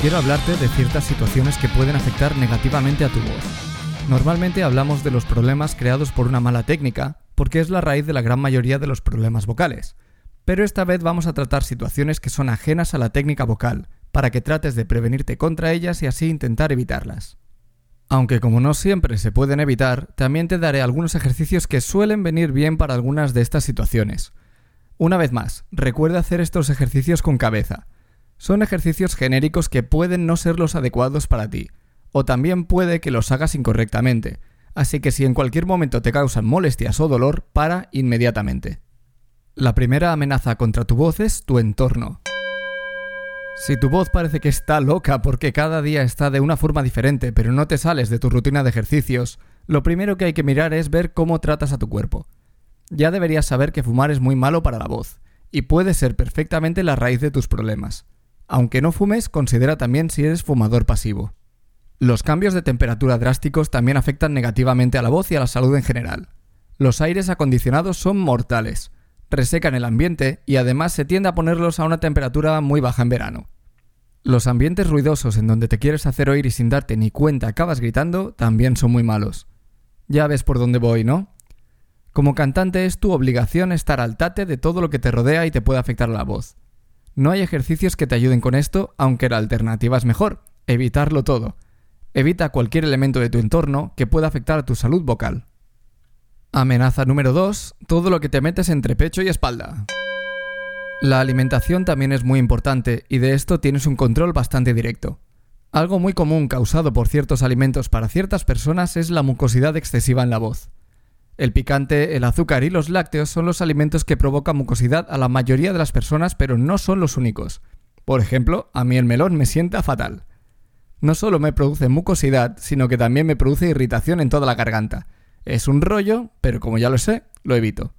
Quiero hablarte de ciertas situaciones que pueden afectar negativamente a tu voz. Normalmente hablamos de los problemas creados por una mala técnica, porque es la raíz de la gran mayoría de los problemas vocales. Pero esta vez vamos a tratar situaciones que son ajenas a la técnica vocal, para que trates de prevenirte contra ellas y así intentar evitarlas. Aunque como no siempre se pueden evitar, también te daré algunos ejercicios que suelen venir bien para algunas de estas situaciones. Una vez más, recuerda hacer estos ejercicios con cabeza. Son ejercicios genéricos que pueden no ser los adecuados para ti, o también puede que los hagas incorrectamente, así que si en cualquier momento te causan molestias o dolor, para inmediatamente. La primera amenaza contra tu voz es tu entorno. Si tu voz parece que está loca porque cada día está de una forma diferente, pero no te sales de tu rutina de ejercicios, lo primero que hay que mirar es ver cómo tratas a tu cuerpo. Ya deberías saber que fumar es muy malo para la voz, y puede ser perfectamente la raíz de tus problemas. Aunque no fumes, considera también si eres fumador pasivo. Los cambios de temperatura drásticos también afectan negativamente a la voz y a la salud en general. Los aires acondicionados son mortales, resecan el ambiente y además se tiende a ponerlos a una temperatura muy baja en verano. Los ambientes ruidosos en donde te quieres hacer oír y sin darte ni cuenta acabas gritando también son muy malos. Ya ves por dónde voy, ¿no? Como cantante es tu obligación estar al tate de todo lo que te rodea y te puede afectar la voz. No hay ejercicios que te ayuden con esto, aunque la alternativa es mejor, evitarlo todo. Evita cualquier elemento de tu entorno que pueda afectar a tu salud vocal. Amenaza número 2. Todo lo que te metes entre pecho y espalda. La alimentación también es muy importante y de esto tienes un control bastante directo. Algo muy común causado por ciertos alimentos para ciertas personas es la mucosidad excesiva en la voz. El picante, el azúcar y los lácteos son los alimentos que provocan mucosidad a la mayoría de las personas, pero no son los únicos. Por ejemplo, a mí el melón me sienta fatal. No solo me produce mucosidad, sino que también me produce irritación en toda la garganta. Es un rollo, pero como ya lo sé, lo evito.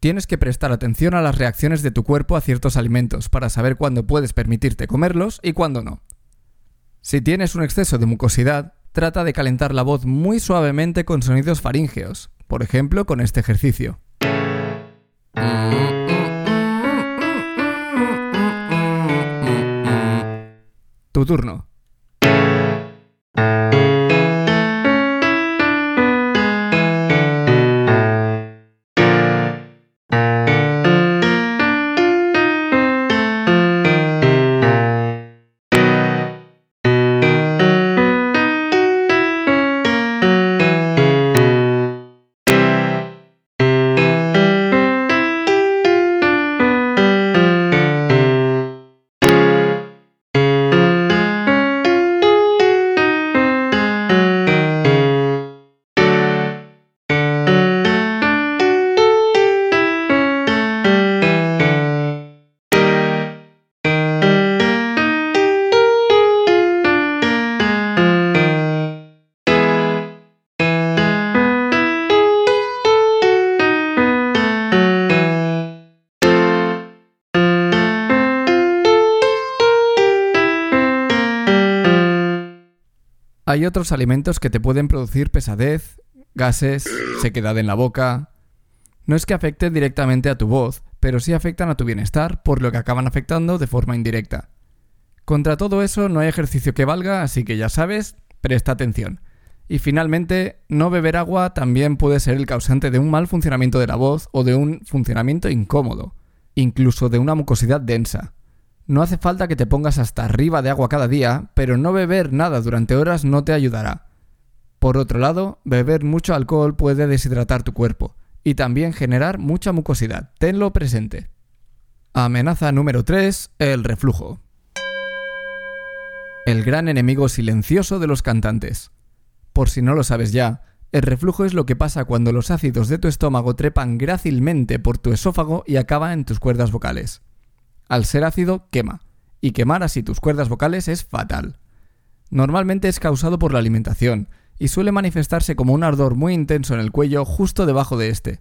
Tienes que prestar atención a las reacciones de tu cuerpo a ciertos alimentos para saber cuándo puedes permitirte comerlos y cuándo no. Si tienes un exceso de mucosidad, trata de calentar la voz muy suavemente con sonidos faríngeos, por ejemplo, con este ejercicio. Tu turno. Hay otros alimentos que te pueden producir pesadez, gases, sequedad en la boca. No es que afecten directamente a tu voz, pero sí afectan a tu bienestar, por lo que acaban afectando de forma indirecta. Contra todo eso no hay ejercicio que valga, así que ya sabes, presta atención. Y finalmente, no beber agua también puede ser el causante de un mal funcionamiento de la voz o de un funcionamiento incómodo, incluso de una mucosidad densa. No hace falta que te pongas hasta arriba de agua cada día, pero no beber nada durante horas no te ayudará. Por otro lado, beber mucho alcohol puede deshidratar tu cuerpo y también generar mucha mucosidad. Tenlo presente. Amenaza número 3. El reflujo. El gran enemigo silencioso de los cantantes. Por si no lo sabes ya, el reflujo es lo que pasa cuando los ácidos de tu estómago trepan grácilmente por tu esófago y acaban en tus cuerdas vocales. Al ser ácido, quema, y quemar así tus cuerdas vocales es fatal. Normalmente es causado por la alimentación y suele manifestarse como un ardor muy intenso en el cuello justo debajo de este.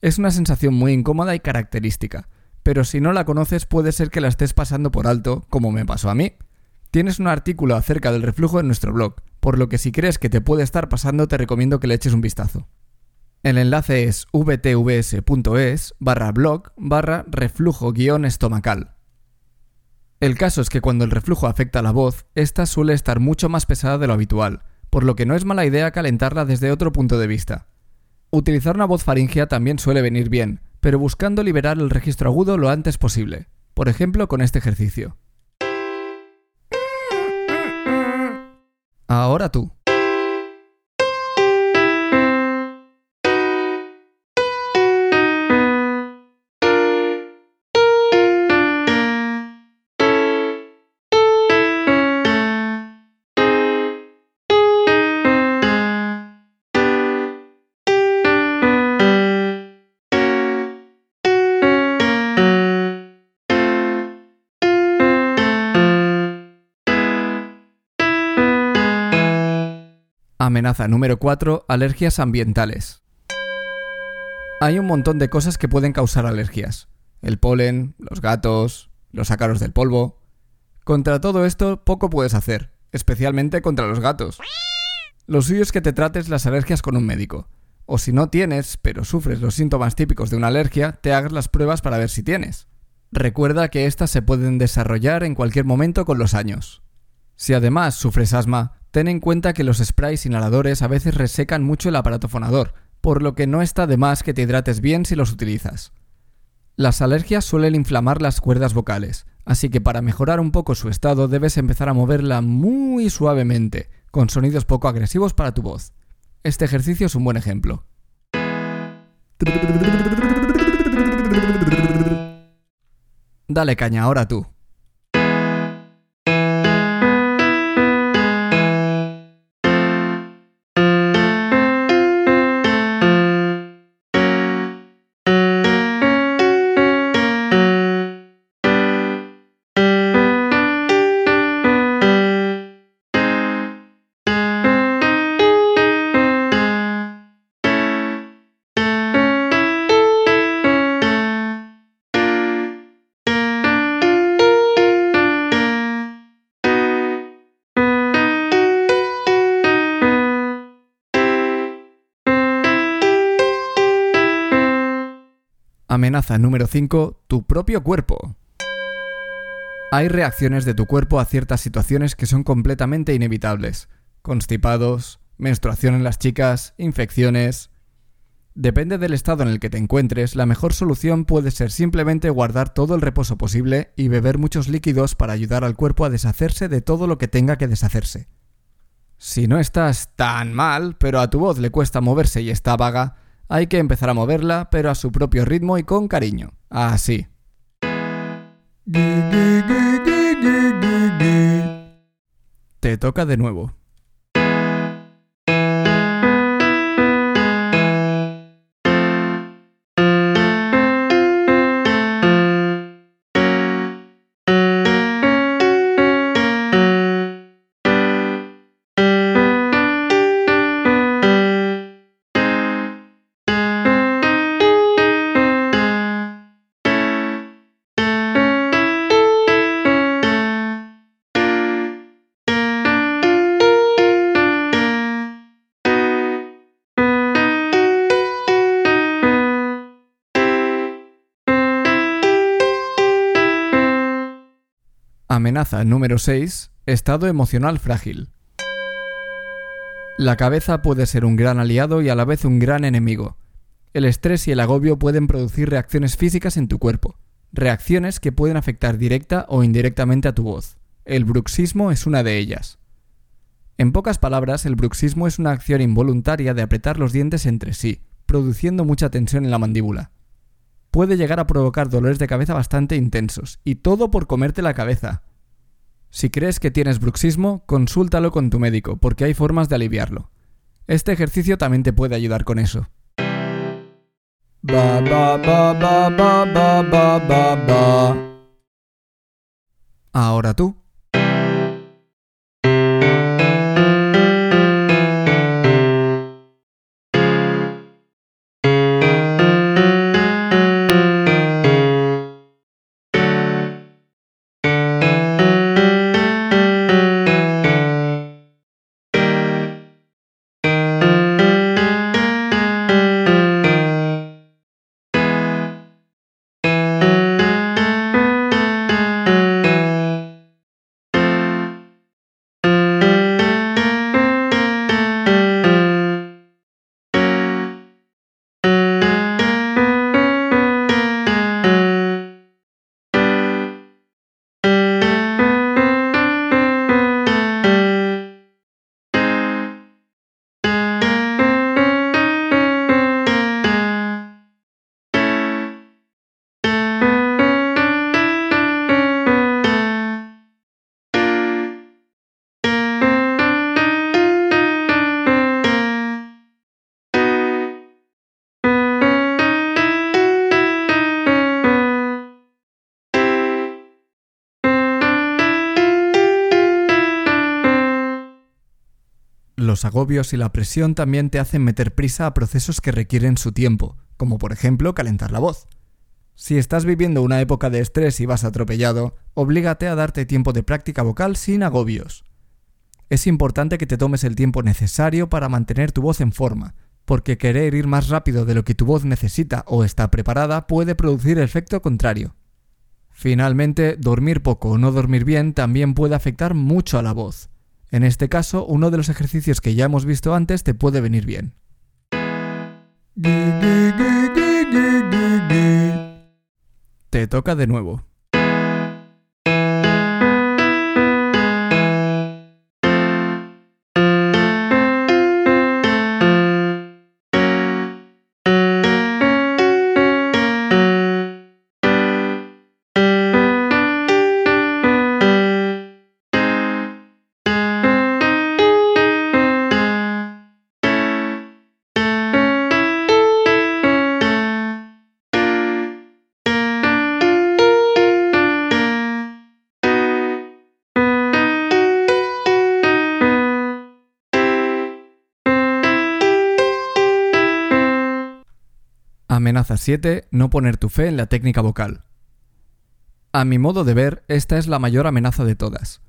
Es una sensación muy incómoda y característica, pero si no la conoces puede ser que la estés pasando por alto, como me pasó a mí. Tienes un artículo acerca del reflujo en nuestro blog, por lo que si crees que te puede estar pasando te recomiendo que le eches un vistazo. El enlace es vtvs.es barra blog barra reflujo guion estomacal. El caso es que cuando el reflujo afecta a la voz, esta suele estar mucho más pesada de lo habitual, por lo que no es mala idea calentarla desde otro punto de vista. Utilizar una voz faringea también suele venir bien, pero buscando liberar el registro agudo lo antes posible, por ejemplo con este ejercicio. Ahora tú. Amenaza número 4. Alergias ambientales. Hay un montón de cosas que pueden causar alergias. El polen, los gatos, los ácaros del polvo. Contra todo esto poco puedes hacer, especialmente contra los gatos. Lo suyo es que te trates las alergias con un médico. O si no tienes, pero sufres los síntomas típicos de una alergia, te hagas las pruebas para ver si tienes. Recuerda que estas se pueden desarrollar en cualquier momento con los años. Si además sufres asma, Ten en cuenta que los sprays inhaladores a veces resecan mucho el aparato fonador, por lo que no está de más que te hidrates bien si los utilizas. Las alergias suelen inflamar las cuerdas vocales, así que para mejorar un poco su estado debes empezar a moverla muy suavemente, con sonidos poco agresivos para tu voz. Este ejercicio es un buen ejemplo. Dale caña ahora tú. Amenaza número 5. Tu propio cuerpo. Hay reacciones de tu cuerpo a ciertas situaciones que son completamente inevitables. Constipados, menstruación en las chicas, infecciones... Depende del estado en el que te encuentres, la mejor solución puede ser simplemente guardar todo el reposo posible y beber muchos líquidos para ayudar al cuerpo a deshacerse de todo lo que tenga que deshacerse. Si no estás tan mal, pero a tu voz le cuesta moverse y está vaga, hay que empezar a moverla, pero a su propio ritmo y con cariño. Así. Te toca de nuevo. Amenaza número 6. Estado emocional frágil. La cabeza puede ser un gran aliado y a la vez un gran enemigo. El estrés y el agobio pueden producir reacciones físicas en tu cuerpo, reacciones que pueden afectar directa o indirectamente a tu voz. El bruxismo es una de ellas. En pocas palabras, el bruxismo es una acción involuntaria de apretar los dientes entre sí, produciendo mucha tensión en la mandíbula puede llegar a provocar dolores de cabeza bastante intensos, y todo por comerte la cabeza. Si crees que tienes bruxismo, consúltalo con tu médico, porque hay formas de aliviarlo. Este ejercicio también te puede ayudar con eso. Ahora tú. Los agobios y la presión también te hacen meter prisa a procesos que requieren su tiempo, como por ejemplo calentar la voz. Si estás viviendo una época de estrés y vas atropellado, oblígate a darte tiempo de práctica vocal sin agobios. Es importante que te tomes el tiempo necesario para mantener tu voz en forma, porque querer ir más rápido de lo que tu voz necesita o está preparada puede producir efecto contrario. Finalmente, dormir poco o no dormir bien también puede afectar mucho a la voz. En este caso, uno de los ejercicios que ya hemos visto antes te puede venir bien. Te toca de nuevo. Amenaza 7. No poner tu fe en la técnica vocal. A mi modo de ver, esta es la mayor amenaza de todas.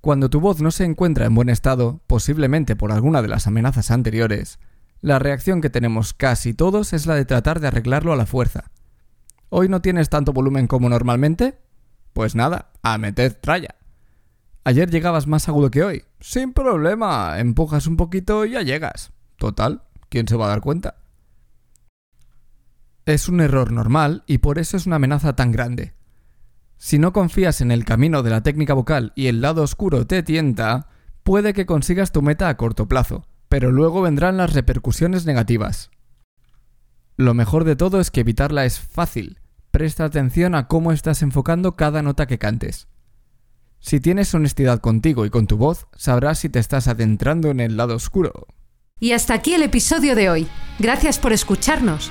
Cuando tu voz no se encuentra en buen estado, posiblemente por alguna de las amenazas anteriores, la reacción que tenemos casi todos es la de tratar de arreglarlo a la fuerza. ¿Hoy no tienes tanto volumen como normalmente? Pues nada, a meter tralla. ¿Ayer llegabas más agudo que hoy? Sin problema, empujas un poquito y ya llegas. Total, ¿quién se va a dar cuenta? Es un error normal y por eso es una amenaza tan grande. Si no confías en el camino de la técnica vocal y el lado oscuro te tienta, puede que consigas tu meta a corto plazo, pero luego vendrán las repercusiones negativas. Lo mejor de todo es que evitarla es fácil. Presta atención a cómo estás enfocando cada nota que cantes. Si tienes honestidad contigo y con tu voz, sabrás si te estás adentrando en el lado oscuro. Y hasta aquí el episodio de hoy. Gracias por escucharnos.